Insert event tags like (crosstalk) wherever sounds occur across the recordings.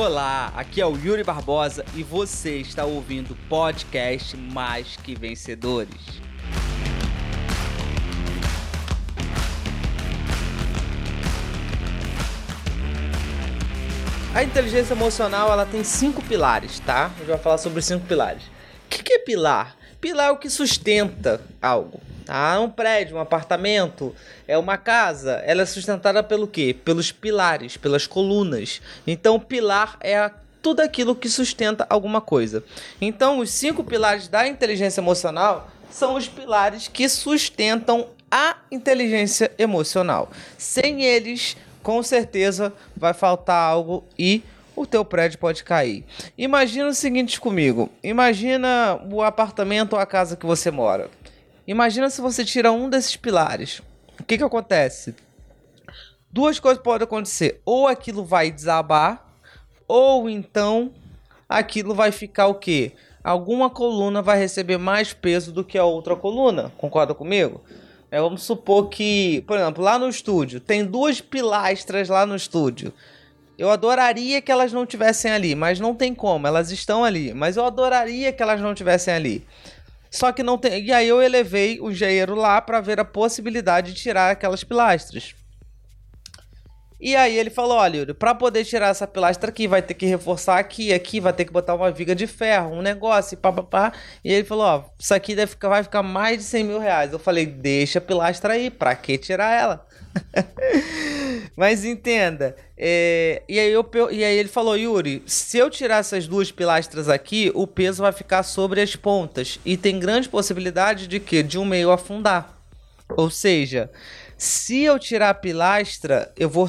Olá, aqui é o Yuri Barbosa e você está ouvindo o podcast Mais Que Vencedores. A inteligência emocional ela tem cinco pilares, tá? A gente vai falar sobre os cinco pilares. O que, que é pilar? Pilar é o que sustenta algo. Tá? Um prédio, um apartamento, é uma casa. Ela é sustentada pelo quê? Pelos pilares, pelas colunas. Então, pilar é a tudo aquilo que sustenta alguma coisa. Então, os cinco pilares da inteligência emocional são os pilares que sustentam a inteligência emocional. Sem eles, com certeza vai faltar algo e o teu prédio pode cair. Imagina o seguinte comigo: imagina o apartamento ou a casa que você mora. Imagina se você tira um desses pilares. O que que acontece? Duas coisas podem acontecer: ou aquilo vai desabar, ou então aquilo vai ficar o quê? Alguma coluna vai receber mais peso do que a outra coluna. Concorda comigo? É, vamos supor que, por exemplo, lá no estúdio, tem duas pilastras lá no estúdio. Eu adoraria que elas não tivessem ali, mas não tem como, elas estão ali. Mas eu adoraria que elas não tivessem ali. Só que não tem. E aí eu elevei o engenheiro lá para ver a possibilidade de tirar aquelas pilastras. E aí ele falou, olha, Yuri, pra poder tirar essa pilastra aqui, vai ter que reforçar aqui, aqui, vai ter que botar uma viga de ferro, um negócio, e papapá. E ele falou, ó, isso aqui deve ficar, vai ficar mais de 100 mil reais. Eu falei, deixa a pilastra aí, pra que tirar ela? (laughs) Mas entenda, é, e, aí eu, e aí ele falou, Yuri, se eu tirar essas duas pilastras aqui, o peso vai ficar sobre as pontas. E tem grande possibilidade de que? De um meio afundar. Ou seja, se eu tirar a pilastra, eu vou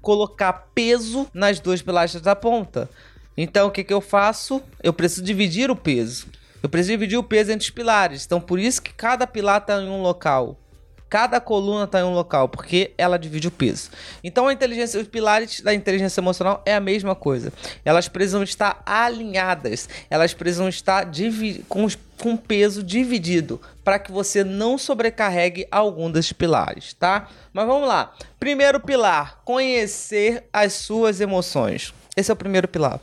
colocar peso nas duas pilastras da ponta. Então o que, que eu faço? Eu preciso dividir o peso. Eu preciso dividir o peso entre os pilares. Então por isso que cada pilar está em um local. Cada coluna está em um local, porque ela divide o peso. Então a inteligência, os pilares da inteligência emocional é a mesma coisa. Elas precisam estar alinhadas, elas precisam estar com, com peso dividido, para que você não sobrecarregue algum desses pilares, tá? Mas vamos lá. Primeiro pilar: conhecer as suas emoções. Esse é o primeiro pilar.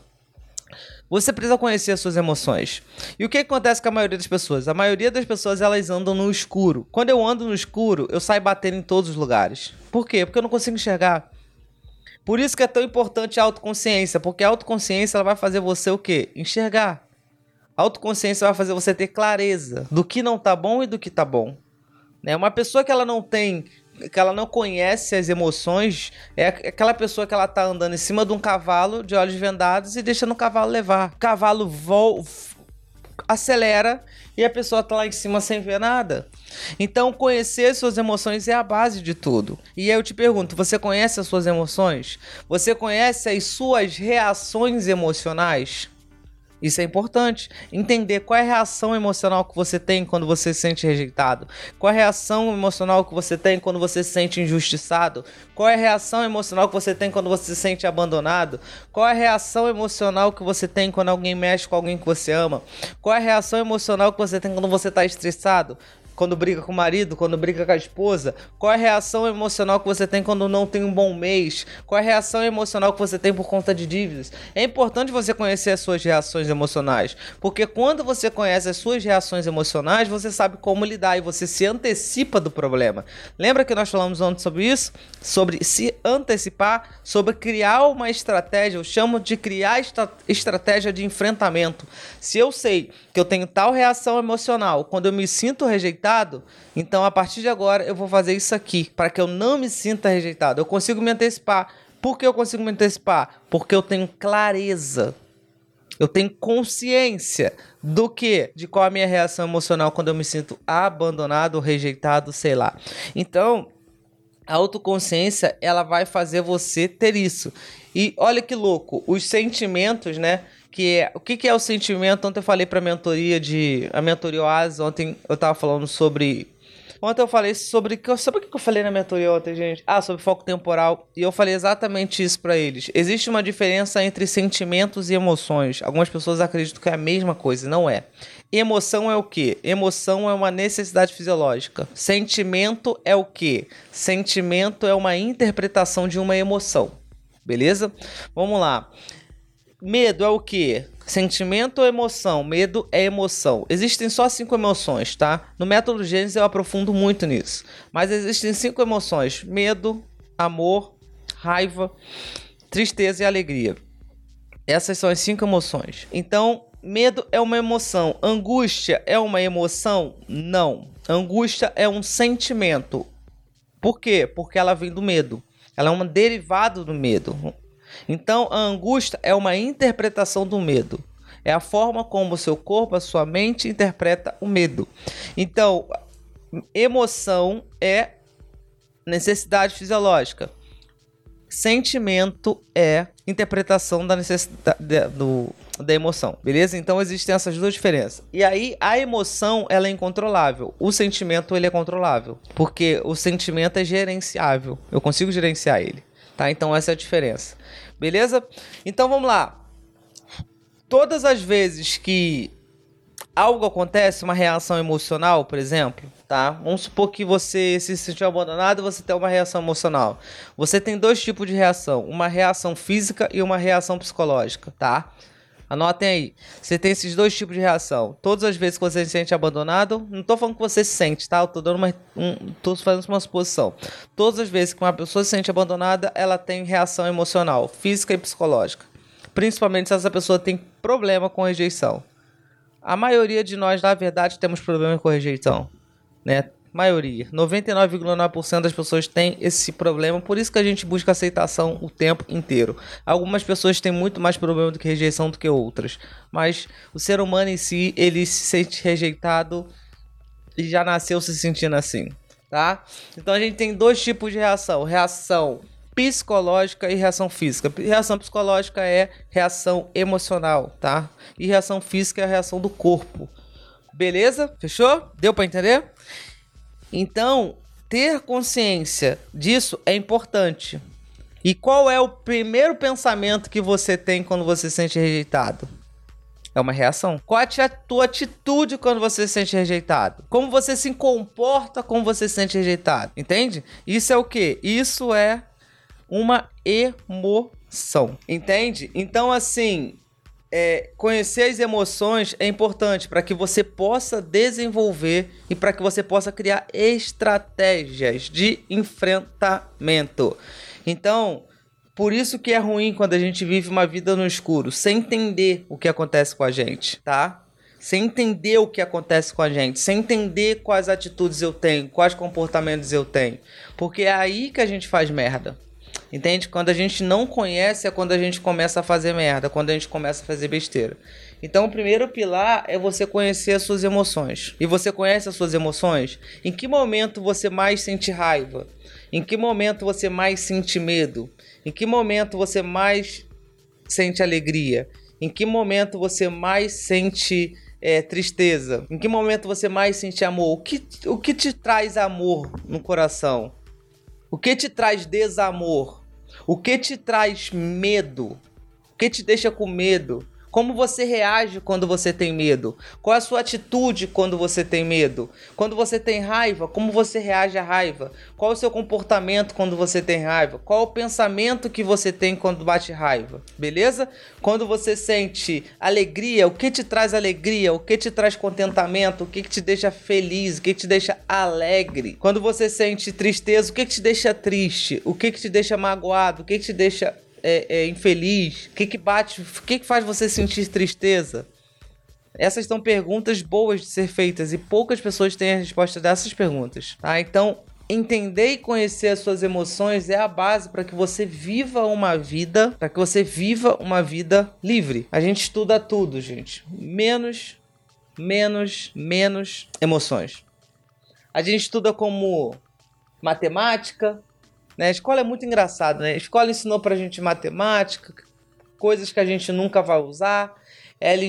Você precisa conhecer as suas emoções. E o que acontece com a maioria das pessoas? A maioria das pessoas elas andam no escuro. Quando eu ando no escuro, eu saio batendo em todos os lugares. Por quê? Porque eu não consigo enxergar. Por isso que é tão importante a autoconsciência, porque a autoconsciência ela vai fazer você o quê? Enxergar. A autoconsciência vai fazer você ter clareza do que não tá bom e do que tá bom. Né? Uma pessoa que ela não tem que ela não conhece as emoções é aquela pessoa que ela tá andando em cima de um cavalo de olhos vendados e deixando o cavalo levar. O cavalo vo acelera e a pessoa tá lá em cima sem ver nada. Então, conhecer suas emoções é a base de tudo. E eu te pergunto: você conhece as suas emoções? Você conhece as suas reações emocionais? Isso é importante. Entender qual é a reação emocional que você tem quando você se sente rejeitado. Qual é a reação emocional que você tem quando você se sente injustiçado. Qual é a reação emocional que você tem quando você se sente abandonado. Qual é a reação emocional que você tem quando alguém mexe com alguém que você ama. Qual é a reação emocional que você tem quando você está estressado quando briga com o marido, quando briga com a esposa? Qual é a reação emocional que você tem quando não tem um bom mês? Qual é a reação emocional que você tem por conta de dívidas? É importante você conhecer as suas reações emocionais, porque quando você conhece as suas reações emocionais, você sabe como lidar e você se antecipa do problema. Lembra que nós falamos ontem sobre isso? Sobre se antecipar, sobre criar uma estratégia, eu chamo de criar estra estratégia de enfrentamento. Se eu sei que eu tenho tal reação emocional quando eu me sinto rejeitado, rejeitado, então a partir de agora eu vou fazer isso aqui para que eu não me sinta rejeitado. Eu consigo me antecipar. Por que eu consigo me antecipar? Porque eu tenho clareza. Eu tenho consciência do que, de qual é a minha reação emocional quando eu me sinto abandonado, rejeitado, sei lá. Então, a autoconsciência, ela vai fazer você ter isso. E olha que louco, os sentimentos, né? Que o que, que é o sentimento? Ontem eu falei para a mentoria de a mentoria Oasis, ontem eu tava falando sobre Ontem eu falei sobre. Sabe o que eu falei na mentoria ontem, gente? Ah, sobre foco temporal. E eu falei exatamente isso para eles. Existe uma diferença entre sentimentos e emoções. Algumas pessoas acreditam que é a mesma coisa. Não é. Emoção é o que? Emoção é uma necessidade fisiológica. Sentimento é o que? Sentimento é uma interpretação de uma emoção. beleza? Vamos lá. Medo é o que? Sentimento ou emoção? Medo é emoção. Existem só cinco emoções, tá? No método Gênesis eu aprofundo muito nisso. Mas existem cinco emoções: medo, amor, raiva, tristeza e alegria. Essas são as cinco emoções. Então, medo é uma emoção. Angústia é uma emoção? Não. Angústia é um sentimento. Por quê? Porque ela vem do medo. Ela é um derivado do medo. Então, a angústia é uma interpretação do medo. É a forma como o seu corpo, a sua mente interpreta o medo. Então, emoção é necessidade fisiológica. Sentimento é interpretação da necessidade do, da emoção, beleza? Então existem essas duas diferenças. E aí a emoção ela é incontrolável, o sentimento ele é controlável, porque o sentimento é gerenciável. Eu consigo gerenciar ele, tá? Então essa é a diferença. Beleza? Então vamos lá. Todas as vezes que algo acontece, uma reação emocional, por exemplo, tá? Vamos supor que você se sentiu abandonado, você tem uma reação emocional. Você tem dois tipos de reação, uma reação física e uma reação psicológica, tá? Anotem aí. Você tem esses dois tipos de reação. Todas as vezes que você se sente abandonado, não tô falando que você se sente, tá? Eu tô dando uma. Um, tô fazendo uma suposição. Todas as vezes que uma pessoa se sente abandonada, ela tem reação emocional, física e psicológica. Principalmente se essa pessoa tem problema com rejeição. A maioria de nós, na verdade, temos problema com rejeição. Né? Maioria, 99,9% das pessoas tem esse problema, por isso que a gente busca aceitação o tempo inteiro. Algumas pessoas têm muito mais problema do que rejeição do que outras, mas o ser humano em si, ele se sente rejeitado e já nasceu se sentindo assim, tá? Então a gente tem dois tipos de reação, reação psicológica e reação física. Reação psicológica é reação emocional, tá? E reação física é a reação do corpo. Beleza? Fechou? Deu para entender? Então, ter consciência disso é importante. E qual é o primeiro pensamento que você tem quando você se sente rejeitado? É uma reação. Qual é a tua atitude quando você se sente rejeitado? Como você se comporta quando você se sente rejeitado? Entende? Isso é o que? Isso é uma emoção. Entende? Então, assim, é, conhecer as emoções é importante para que você possa desenvolver e para que você possa criar estratégias de enfrentamento. Então, por isso que é ruim quando a gente vive uma vida no escuro, sem entender o que acontece com a gente, tá? Sem entender o que acontece com a gente, sem entender quais atitudes eu tenho, quais comportamentos eu tenho. Porque é aí que a gente faz merda. Entende? Quando a gente não conhece é quando a gente começa a fazer merda, quando a gente começa a fazer besteira. Então, o primeiro pilar é você conhecer as suas emoções. E você conhece as suas emoções? Em que momento você mais sente raiva? Em que momento você mais sente medo? Em que momento você mais sente alegria? Em que momento você mais sente é, tristeza? Em que momento você mais sente amor? O que, o que te traz amor no coração? O que te traz desamor? O que te traz medo? O que te deixa com medo? Como você reage quando você tem medo? Qual é a sua atitude quando você tem medo? Quando você tem raiva, como você reage à raiva? Qual é o seu comportamento quando você tem raiva? Qual é o pensamento que você tem quando bate raiva? Beleza? Quando você sente alegria, o que te traz alegria? O que te traz contentamento? O que te deixa feliz? O que te deixa alegre? Quando você sente tristeza, o que te deixa triste? O que te deixa magoado? O que te deixa é, é, infeliz? O que que bate? O que que faz você sentir tristeza? Essas são perguntas boas de ser feitas e poucas pessoas têm a resposta dessas perguntas, tá? Então, entender e conhecer as suas emoções é a base para que você viva uma vida, para que você viva uma vida livre. A gente estuda tudo, gente, menos menos menos emoções. A gente estuda como matemática, né? A escola é muito engraçada, né? A escola ensinou pra gente matemática, coisas que a gente nunca vai usar. Ela,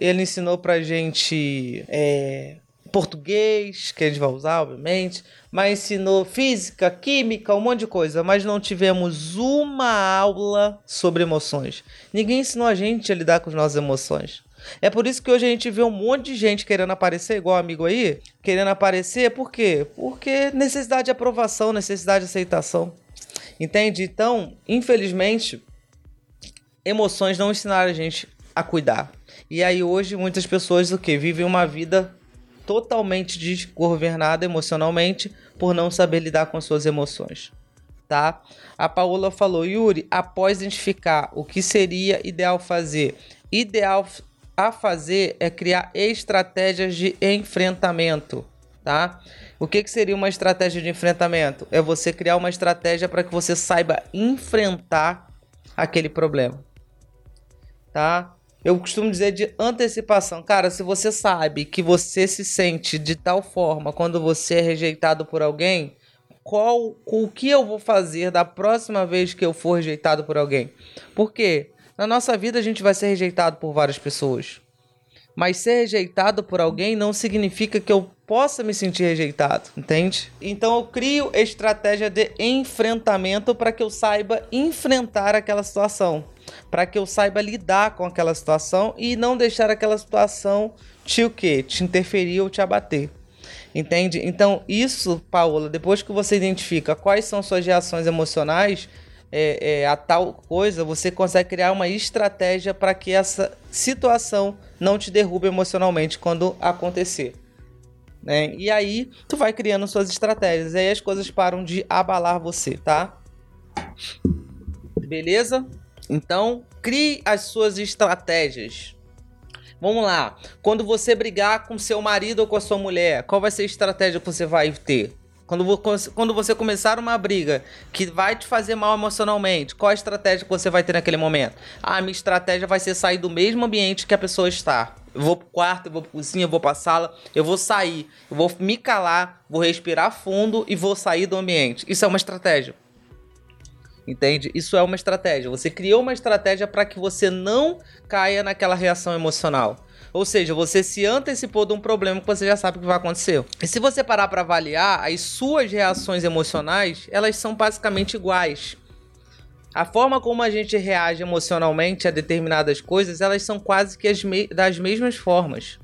ele ensinou pra gente é, português, que a gente vai usar, obviamente. Mas ensinou física, química, um monte de coisa. Mas não tivemos uma aula sobre emoções. Ninguém ensinou a gente a lidar com as nossas emoções. É por isso que hoje a gente vê um monte de gente querendo aparecer, igual amigo aí, querendo aparecer, por quê? Porque necessidade de aprovação, necessidade de aceitação. Entende? Então, infelizmente, emoções não ensinaram a gente a cuidar. E aí hoje muitas pessoas o que vivem uma vida totalmente desgovernada emocionalmente por não saber lidar com suas emoções, tá? A Paola falou, Yuri, após identificar o que seria ideal fazer, ideal a fazer é criar estratégias de enfrentamento, tá? O que, que seria uma estratégia de enfrentamento? É você criar uma estratégia para que você saiba enfrentar aquele problema, tá? Eu costumo dizer de antecipação. Cara, se você sabe que você se sente de tal forma quando você é rejeitado por alguém, qual o que eu vou fazer da próxima vez que eu for rejeitado por alguém? Porque na nossa vida a gente vai ser rejeitado por várias pessoas. Mas ser rejeitado por alguém não significa que eu possa me sentir rejeitado, entende? Então eu crio estratégia de enfrentamento para que eu saiba enfrentar aquela situação para que eu saiba lidar com aquela situação e não deixar aquela situação te o quê? Te interferir ou te abater. Entende? Então, isso, Paola, depois que você identifica quais são suas reações emocionais é, é, a tal coisa, você consegue criar uma estratégia para que essa situação não te derrube emocionalmente quando acontecer. Né? E aí, tu vai criando suas estratégias. Aí as coisas param de abalar você, tá? Beleza? Então, crie as suas estratégias. Vamos lá. Quando você brigar com seu marido ou com a sua mulher, qual vai ser a estratégia que você vai ter? Quando, quando você começar uma briga que vai te fazer mal emocionalmente, qual a estratégia que você vai ter naquele momento? Ah, minha estratégia vai ser sair do mesmo ambiente que a pessoa está. Eu vou pro quarto, eu vou pro cozinha, eu vou pra sala, eu vou sair, eu vou me calar, vou respirar fundo e vou sair do ambiente. Isso é uma estratégia. Entende? Isso é uma estratégia. Você criou uma estratégia para que você não caia naquela reação emocional. Ou seja, você se antecipou de um problema que você já sabe que vai acontecer. E se você parar para avaliar, as suas reações emocionais, elas são basicamente iguais. A forma como a gente reage emocionalmente a determinadas coisas, elas são quase que me das mesmas formas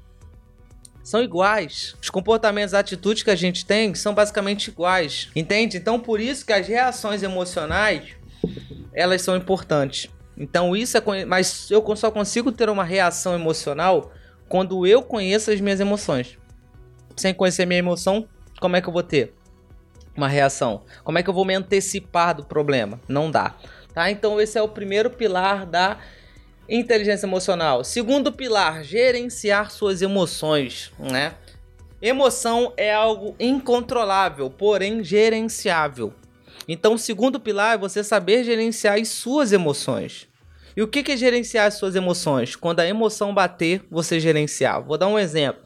são iguais. Os comportamentos, atitudes que a gente tem são basicamente iguais, entende? Então por isso que as reações emocionais elas são importantes. Então isso é, mas eu só consigo ter uma reação emocional quando eu conheço as minhas emoções. Sem conhecer minha emoção, como é que eu vou ter uma reação? Como é que eu vou me antecipar do problema? Não dá. Tá? Então esse é o primeiro pilar da inteligência emocional. Segundo pilar, gerenciar suas emoções, né? Emoção é algo incontrolável, porém gerenciável. Então, o segundo pilar é você saber gerenciar as suas emoções. E o que é gerenciar as suas emoções? Quando a emoção bater, você gerenciar. Vou dar um exemplo.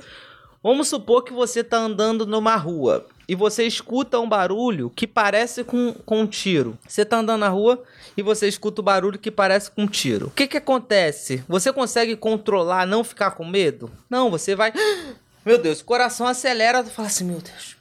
Vamos supor que você está andando numa rua e você escuta um barulho que parece com, com um tiro. Você está andando na rua e você escuta o um barulho que parece com um tiro. O que, que acontece? Você consegue controlar, não ficar com medo? Não, você vai. Meu Deus, o coração acelera e fala assim: Meu Deus.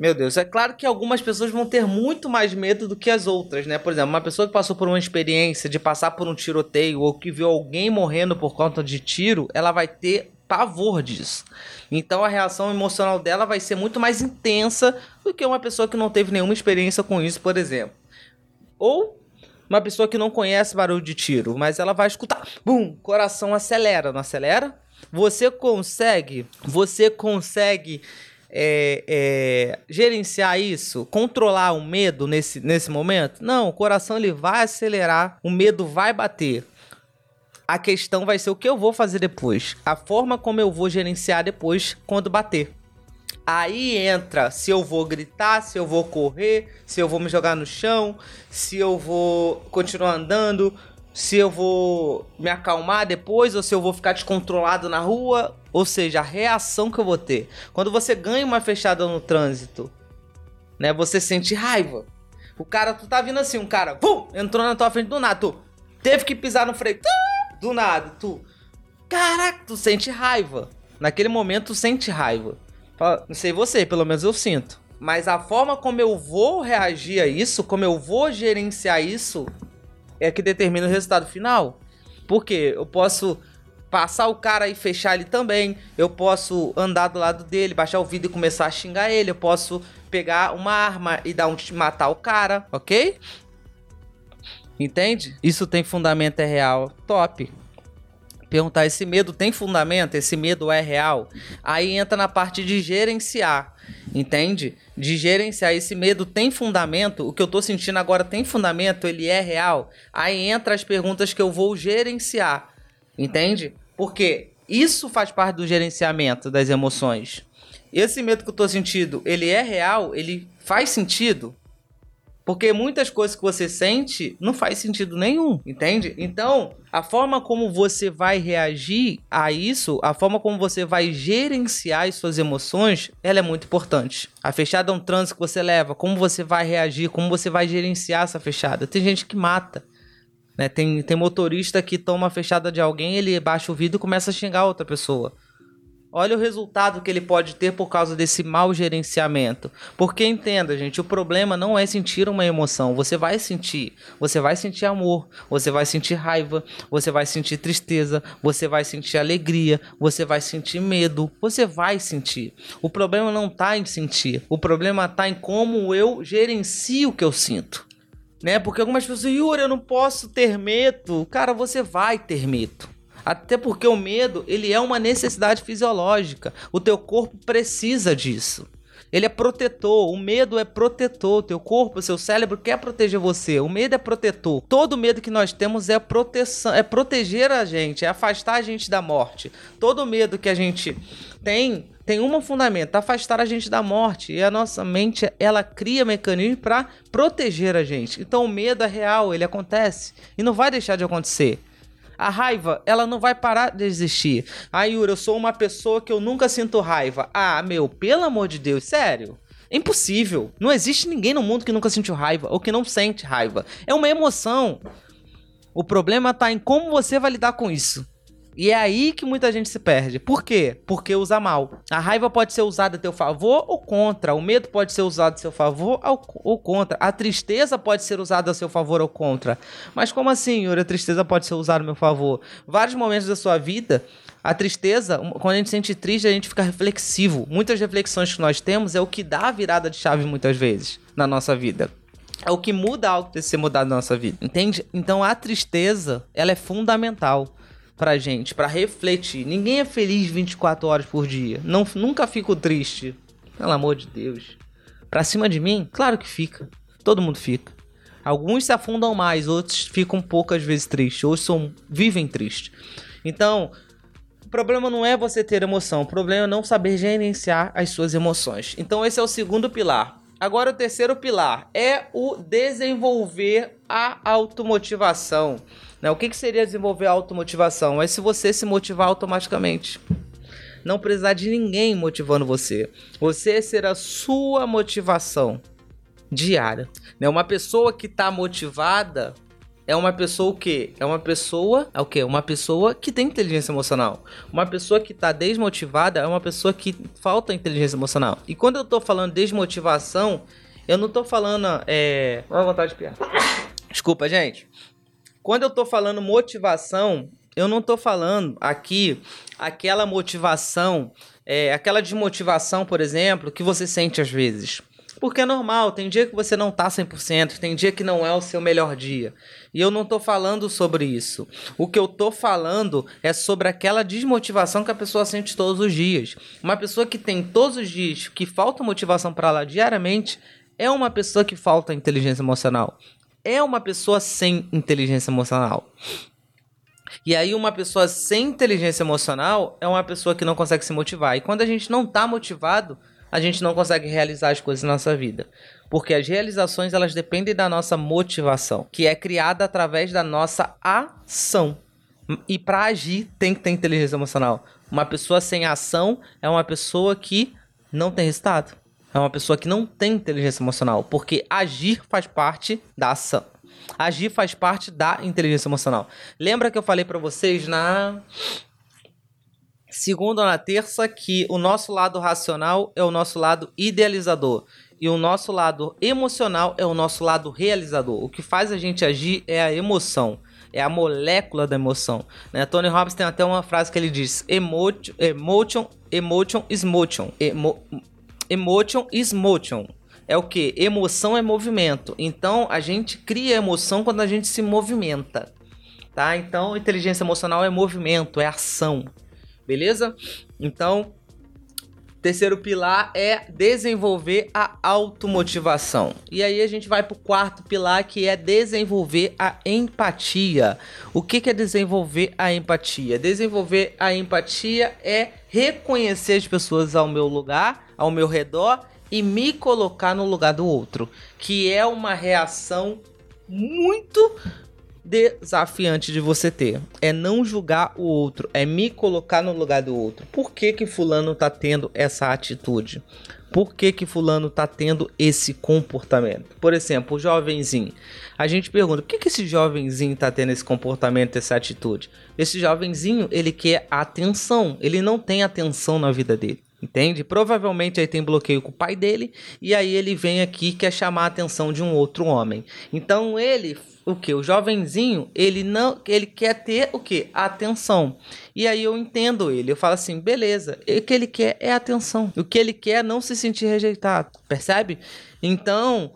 Meu Deus, é claro que algumas pessoas vão ter muito mais medo do que as outras, né? Por exemplo, uma pessoa que passou por uma experiência de passar por um tiroteio ou que viu alguém morrendo por conta de tiro, ela vai ter pavor disso. Então a reação emocional dela vai ser muito mais intensa do que uma pessoa que não teve nenhuma experiência com isso, por exemplo. Ou uma pessoa que não conhece barulho de tiro, mas ela vai escutar, bum, coração acelera, não acelera? Você consegue, você consegue é, é, gerenciar isso, controlar o medo nesse, nesse momento? Não, o coração ele vai acelerar, o medo vai bater. A questão vai ser o que eu vou fazer depois. A forma como eu vou gerenciar depois quando bater. Aí entra se eu vou gritar, se eu vou correr, se eu vou me jogar no chão, se eu vou continuar andando, se eu vou me acalmar depois ou se eu vou ficar descontrolado na rua. Ou seja, a reação que eu vou ter. Quando você ganha uma fechada no trânsito, né? Você sente raiva. O cara, tu tá vindo assim, um cara, pum, entrou na tua frente do nada, tu teve que pisar no freio do nada, tu. Caraca, tu sente raiva. Naquele momento, tu sente raiva. Não sei você, pelo menos eu sinto. Mas a forma como eu vou reagir a isso, como eu vou gerenciar isso, é que determina o resultado final. Porque eu posso passar o cara e fechar ele também. Eu posso andar do lado dele, baixar o vidro e começar a xingar ele. Eu posso pegar uma arma e dar um matar o cara, ok? Entende? Isso tem fundamento é real. Top perguntar: esse medo tem fundamento? Esse medo é real? Aí entra na parte de gerenciar, entende? De gerenciar. Esse medo tem fundamento? O que eu tô sentindo agora tem fundamento? Ele é real? Aí entra as perguntas que eu vou gerenciar, entende? Porque isso faz parte do gerenciamento das emoções. Esse medo que eu tô sentindo, ele é real? Ele faz sentido? Porque muitas coisas que você sente não faz sentido nenhum, entende? Então, a forma como você vai reagir a isso, a forma como você vai gerenciar as suas emoções, ela é muito importante. A fechada é um trânsito que você leva, como você vai reagir, como você vai gerenciar essa fechada. Tem gente que mata. Né? Tem, tem motorista que toma a fechada de alguém, ele baixa o vidro e começa a xingar outra pessoa. Olha o resultado que ele pode ter por causa desse mau gerenciamento. Porque entenda, gente, o problema não é sentir uma emoção. Você vai sentir. Você vai sentir amor, você vai sentir raiva, você vai sentir tristeza, você vai sentir alegria, você vai sentir medo. Você vai sentir. O problema não está em sentir. O problema está em como eu gerencio o que eu sinto. Né? Porque algumas pessoas, Yuri, eu não posso ter medo. Cara, você vai ter medo. Até porque o medo, ele é uma necessidade fisiológica. O teu corpo precisa disso. Ele é protetor, o medo é protetor, o teu corpo, o seu cérebro quer proteger você. O medo é protetor. Todo medo que nós temos é proteção, é proteger a gente, é afastar a gente da morte. Todo medo que a gente tem tem um fundamento, afastar a gente da morte. E a nossa mente, ela cria mecanismos para proteger a gente. Então o medo é real, ele acontece e não vai deixar de acontecer. A raiva, ela não vai parar de existir. Ah, Yuri, eu sou uma pessoa que eu nunca sinto raiva. Ah, meu, pelo amor de Deus, sério. É impossível. Não existe ninguém no mundo que nunca sentiu raiva ou que não sente raiva. É uma emoção. O problema tá em como você vai lidar com isso. E é aí que muita gente se perde. Por quê? Porque usa mal. A raiva pode ser usada a teu favor ou contra. O medo pode ser usado a seu favor ou contra. A tristeza pode ser usada a seu favor ou contra. Mas como assim, Yuri? A tristeza pode ser usada a meu favor? Vários momentos da sua vida, a tristeza, quando a gente se sente triste, a gente fica reflexivo. Muitas reflexões que nós temos é o que dá a virada de chave muitas vezes na nossa vida. É o que muda algo de ser mudado na nossa vida, entende? Então a tristeza, ela é fundamental pra gente, para refletir. Ninguém é feliz 24 horas por dia. Não, nunca fico triste. Pelo amor de Deus. Pra cima de mim? Claro que fica. Todo mundo fica. Alguns se afundam mais, outros ficam poucas vezes tristes, outros são, vivem tristes. Então, o problema não é você ter emoção, o problema é não saber gerenciar as suas emoções. Então, esse é o segundo pilar. Agora, o terceiro pilar é o desenvolver a automotivação. Né? O que, que seria desenvolver automotivação? É se você se motivar automaticamente. Não precisar de ninguém motivando você. Você ser a sua motivação diária. Né? Uma pessoa que está motivada é uma pessoa o quê? É uma pessoa, é o quê? Uma pessoa que tem inteligência emocional. Uma pessoa que está desmotivada é uma pessoa que falta inteligência emocional. E quando eu estou falando desmotivação, eu não estou falando é, uma vontade de piar. Desculpa, gente. Quando eu tô falando motivação, eu não tô falando aqui aquela motivação, é, aquela desmotivação, por exemplo, que você sente às vezes. Porque é normal, tem dia que você não tá 100%, tem dia que não é o seu melhor dia. E eu não tô falando sobre isso. O que eu tô falando é sobre aquela desmotivação que a pessoa sente todos os dias. Uma pessoa que tem todos os dias que falta motivação para ela diariamente é uma pessoa que falta inteligência emocional é uma pessoa sem inteligência emocional. E aí, uma pessoa sem inteligência emocional é uma pessoa que não consegue se motivar. E quando a gente não está motivado, a gente não consegue realizar as coisas na nossa vida. Porque as realizações elas dependem da nossa motivação, que é criada através da nossa ação. E para agir tem que ter inteligência emocional. Uma pessoa sem ação é uma pessoa que não tem resultado é uma pessoa que não tem inteligência emocional, porque agir faz parte da ação. Agir faz parte da inteligência emocional. Lembra que eu falei para vocês na segunda ou na terça que o nosso lado racional é o nosso lado idealizador e o nosso lado emocional é o nosso lado realizador. O que faz a gente agir é a emoção é a molécula da emoção. Né? Tony Robbins tem até uma frase que ele diz: emotion, emotion, emotion is motion. Emo, emotion is motion. é o que? Emoção é movimento. Então a gente cria emoção quando a gente se movimenta. Tá? Então inteligência emocional é movimento, é ação. Beleza? Então Terceiro pilar é desenvolver a automotivação. E aí a gente vai para o quarto pilar que é desenvolver a empatia. O que, que é desenvolver a empatia? Desenvolver a empatia é reconhecer as pessoas ao meu lugar, ao meu redor e me colocar no lugar do outro, que é uma reação muito desafiante de você ter. É não julgar o outro, é me colocar no lugar do outro. Por que que fulano tá tendo essa atitude? Por que que fulano tá tendo esse comportamento? Por exemplo, o jovenzinho. A gente pergunta, por que que esse jovenzinho tá tendo esse comportamento, essa atitude? Esse jovenzinho, ele quer atenção, ele não tem atenção na vida dele. Entende? Provavelmente aí tem bloqueio com o pai dele e aí ele vem aqui e quer chamar a atenção de um outro homem. Então ele o que? O jovenzinho, ele não, ele quer ter o que? Atenção. E aí eu entendo ele. Eu falo assim, beleza. O que ele quer é atenção. O que ele quer é não se sentir rejeitado. Percebe? Então,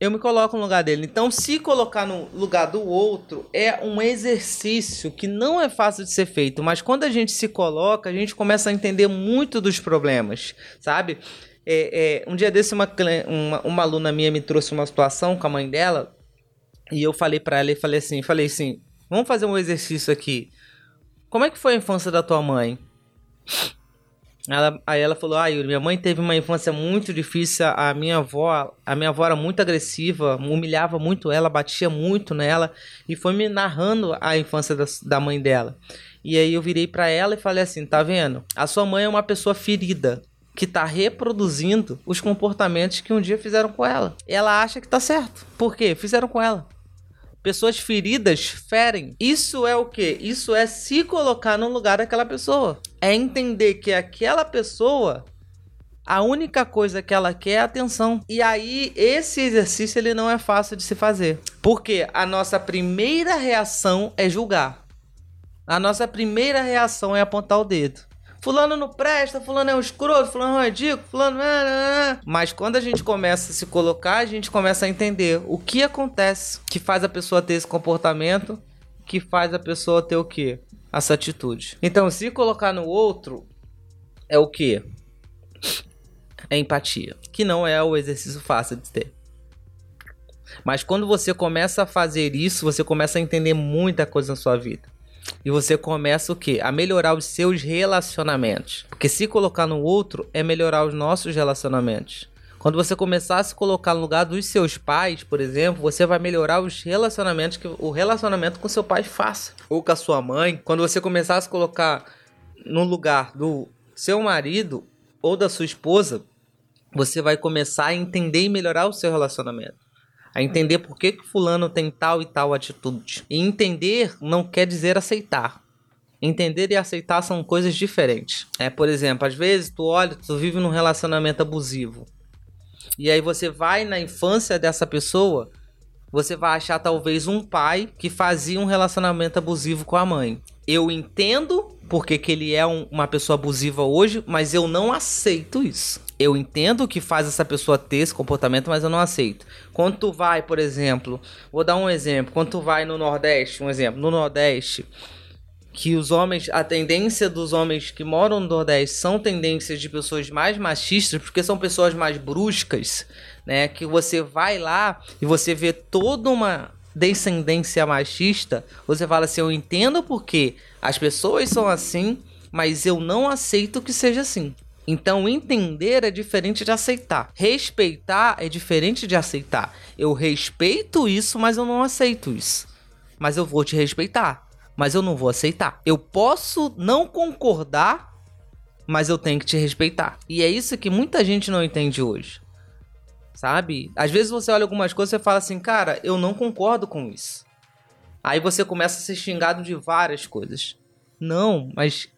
eu me coloco no lugar dele. Então, se colocar no lugar do outro é um exercício que não é fácil de ser feito, mas quando a gente se coloca, a gente começa a entender muito dos problemas, sabe? É, é, um dia desse, uma, uma, uma aluna minha me trouxe uma situação com a mãe dela e eu falei para ela e falei assim, falei assim, vamos fazer um exercício aqui. Como é que foi a infância da tua mãe? Ela, aí ela falou, ah, Yuri, minha mãe teve uma infância muito difícil, a minha avó, a minha avó era muito agressiva, humilhava muito ela, batia muito nela, e foi me narrando a infância da, da mãe dela. E aí eu virei para ela e falei assim, tá vendo? A sua mãe é uma pessoa ferida, que tá reproduzindo os comportamentos que um dia fizeram com ela. Ela acha que tá certo. Por quê? Fizeram com ela. Pessoas feridas ferem. Isso é o que? Isso é se colocar no lugar daquela pessoa. É entender que aquela pessoa a única coisa que ela quer é atenção. E aí esse exercício ele não é fácil de se fazer, porque a nossa primeira reação é julgar. A nossa primeira reação é apontar o dedo. Fulano não presta, fulano é um escroto, fulano é um ridículo, fulano. Mas quando a gente começa a se colocar, a gente começa a entender o que acontece que faz a pessoa ter esse comportamento, que faz a pessoa ter o quê? Essa atitude. Então, se colocar no outro, é o quê? É empatia. Que não é o exercício fácil de ter. Mas quando você começa a fazer isso, você começa a entender muita coisa na sua vida. E você começa o quê? A melhorar os seus relacionamentos. Porque se colocar no outro é melhorar os nossos relacionamentos. Quando você começar a se colocar no lugar dos seus pais, por exemplo, você vai melhorar os relacionamentos que o relacionamento com seu pai faça ou com a sua mãe. Quando você começar a se colocar no lugar do seu marido ou da sua esposa, você vai começar a entender e melhorar o seu relacionamento a entender por que, que fulano tem tal e tal atitude. E entender não quer dizer aceitar. Entender e aceitar são coisas diferentes. É, por exemplo, às vezes tu olha, tu vive num relacionamento abusivo. E aí você vai na infância dessa pessoa, você vai achar talvez um pai que fazia um relacionamento abusivo com a mãe. Eu entendo porque que ele é um, uma pessoa abusiva hoje, mas eu não aceito isso eu entendo que faz essa pessoa ter esse comportamento, mas eu não aceito. Quando tu vai, por exemplo, vou dar um exemplo, quando tu vai no Nordeste, um exemplo, no Nordeste, que os homens, a tendência dos homens que moram no Nordeste são tendências de pessoas mais machistas, porque são pessoas mais bruscas, né? Que você vai lá e você vê toda uma descendência machista, você fala assim, eu entendo porque as pessoas são assim, mas eu não aceito que seja assim. Então, entender é diferente de aceitar. Respeitar é diferente de aceitar. Eu respeito isso, mas eu não aceito isso. Mas eu vou te respeitar, mas eu não vou aceitar. Eu posso não concordar, mas eu tenho que te respeitar. E é isso que muita gente não entende hoje. Sabe? Às vezes você olha algumas coisas e fala assim, cara, eu não concordo com isso. Aí você começa a ser xingado de várias coisas. Não, mas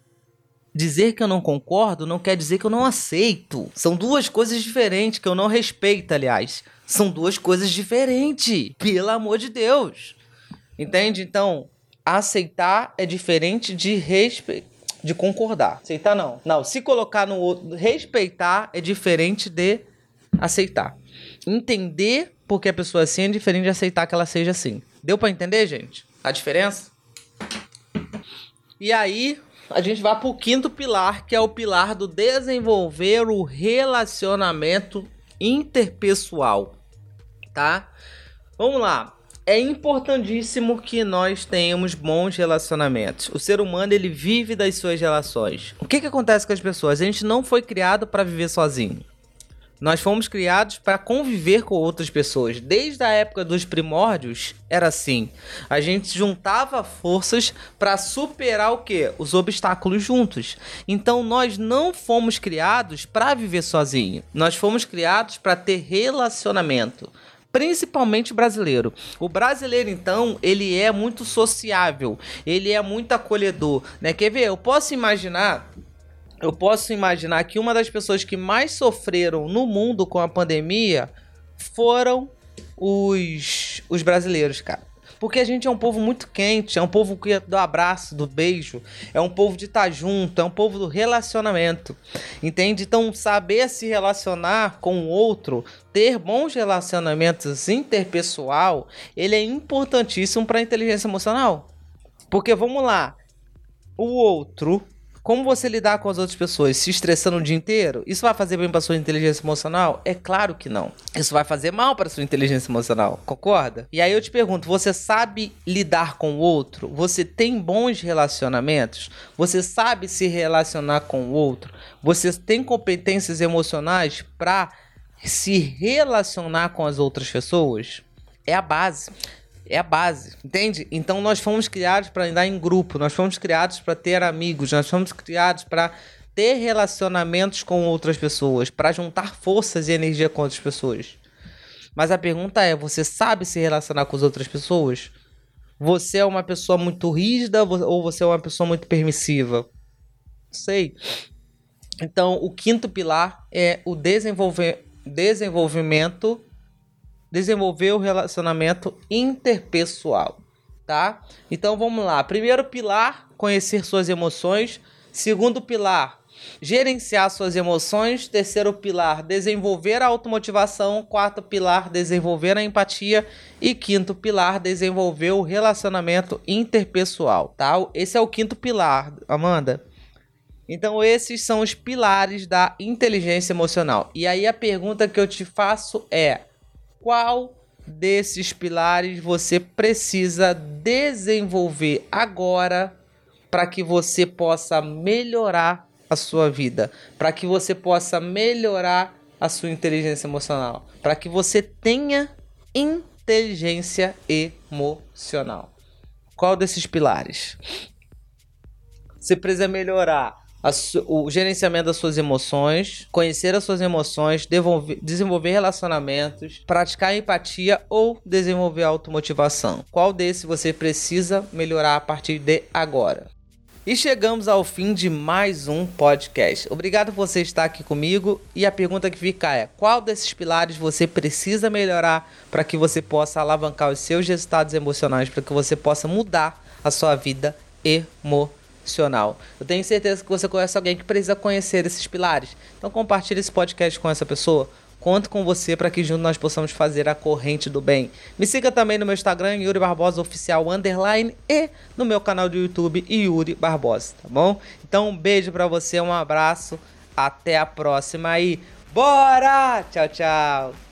Dizer que eu não concordo não quer dizer que eu não aceito. São duas coisas diferentes que eu não respeito, aliás. São duas coisas diferentes. Pelo amor de Deus. Entende? Então, aceitar é diferente de respeitar. De concordar. Aceitar não. Não, se colocar no outro. Respeitar é diferente de aceitar. Entender porque a pessoa é assim é diferente de aceitar que ela seja assim. Deu para entender, gente? A diferença? E aí, a gente vai pro quinto pilar, que é o pilar do desenvolver o relacionamento interpessoal, tá? Vamos lá. É importantíssimo que nós tenhamos bons relacionamentos. O ser humano ele vive das suas relações. O que que acontece com as pessoas? A gente não foi criado para viver sozinho. Nós fomos criados para conviver com outras pessoas. Desde a época dos primórdios, era assim. A gente juntava forças para superar o que? Os obstáculos juntos. Então nós não fomos criados para viver sozinho. Nós fomos criados para ter relacionamento principalmente brasileiro. O brasileiro, então, ele é muito sociável, ele é muito acolhedor, né? Quer ver? Eu posso imaginar eu posso imaginar que uma das pessoas que mais sofreram no mundo com a pandemia foram os, os brasileiros, cara. Porque a gente é um povo muito quente, é um povo que é do abraço, do beijo, é um povo de estar junto, é um povo do relacionamento. Entende? Então, saber se relacionar com o outro, ter bons relacionamentos interpessoal, ele é importantíssimo para a inteligência emocional. Porque vamos lá, o outro como você lidar com as outras pessoas se estressando o dia inteiro? Isso vai fazer bem para sua inteligência emocional? É claro que não. Isso vai fazer mal para sua inteligência emocional, concorda? E aí eu te pergunto, você sabe lidar com o outro? Você tem bons relacionamentos? Você sabe se relacionar com o outro? Você tem competências emocionais para se relacionar com as outras pessoas? É a base é a base, entende? Então nós fomos criados para andar em grupo, nós fomos criados para ter amigos, nós fomos criados para ter relacionamentos com outras pessoas, para juntar forças e energia com outras pessoas. Mas a pergunta é: você sabe se relacionar com as outras pessoas? Você é uma pessoa muito rígida ou você é uma pessoa muito permissiva? Sei. Então, o quinto pilar é o desenvolver, desenvolvimento desenvolver o relacionamento interpessoal, tá? Então vamos lá. Primeiro pilar, conhecer suas emoções. Segundo pilar, gerenciar suas emoções. Terceiro pilar, desenvolver a automotivação. Quarto pilar, desenvolver a empatia. E quinto pilar, desenvolver o relacionamento interpessoal, tá? Esse é o quinto pilar, Amanda. Então, esses são os pilares da inteligência emocional. E aí, a pergunta que eu te faço é: qual desses pilares você precisa desenvolver agora para que você possa melhorar a sua vida, para que você possa melhorar a sua inteligência emocional, para que você tenha inteligência emocional. Qual desses pilares? Você precisa melhorar o gerenciamento das suas emoções, conhecer as suas emoções, desenvolver relacionamentos, praticar empatia ou desenvolver automotivação. Qual desses você precisa melhorar a partir de agora? E chegamos ao fim de mais um podcast. Obrigado por você estar aqui comigo. E a pergunta que fica é: qual desses pilares você precisa melhorar para que você possa alavancar os seus resultados emocionais, para que você possa mudar a sua vida emocional? Emocional. Eu tenho certeza que você conhece alguém que precisa conhecer esses pilares. Então compartilhe esse podcast com essa pessoa. Conto com você para que juntos nós possamos fazer a corrente do bem. Me siga também no meu Instagram, Yuri Barbosa Oficial Underline, e no meu canal do YouTube, Yuri Barbosa, tá bom? Então um beijo para você, um abraço, até a próxima e bora! Tchau, tchau!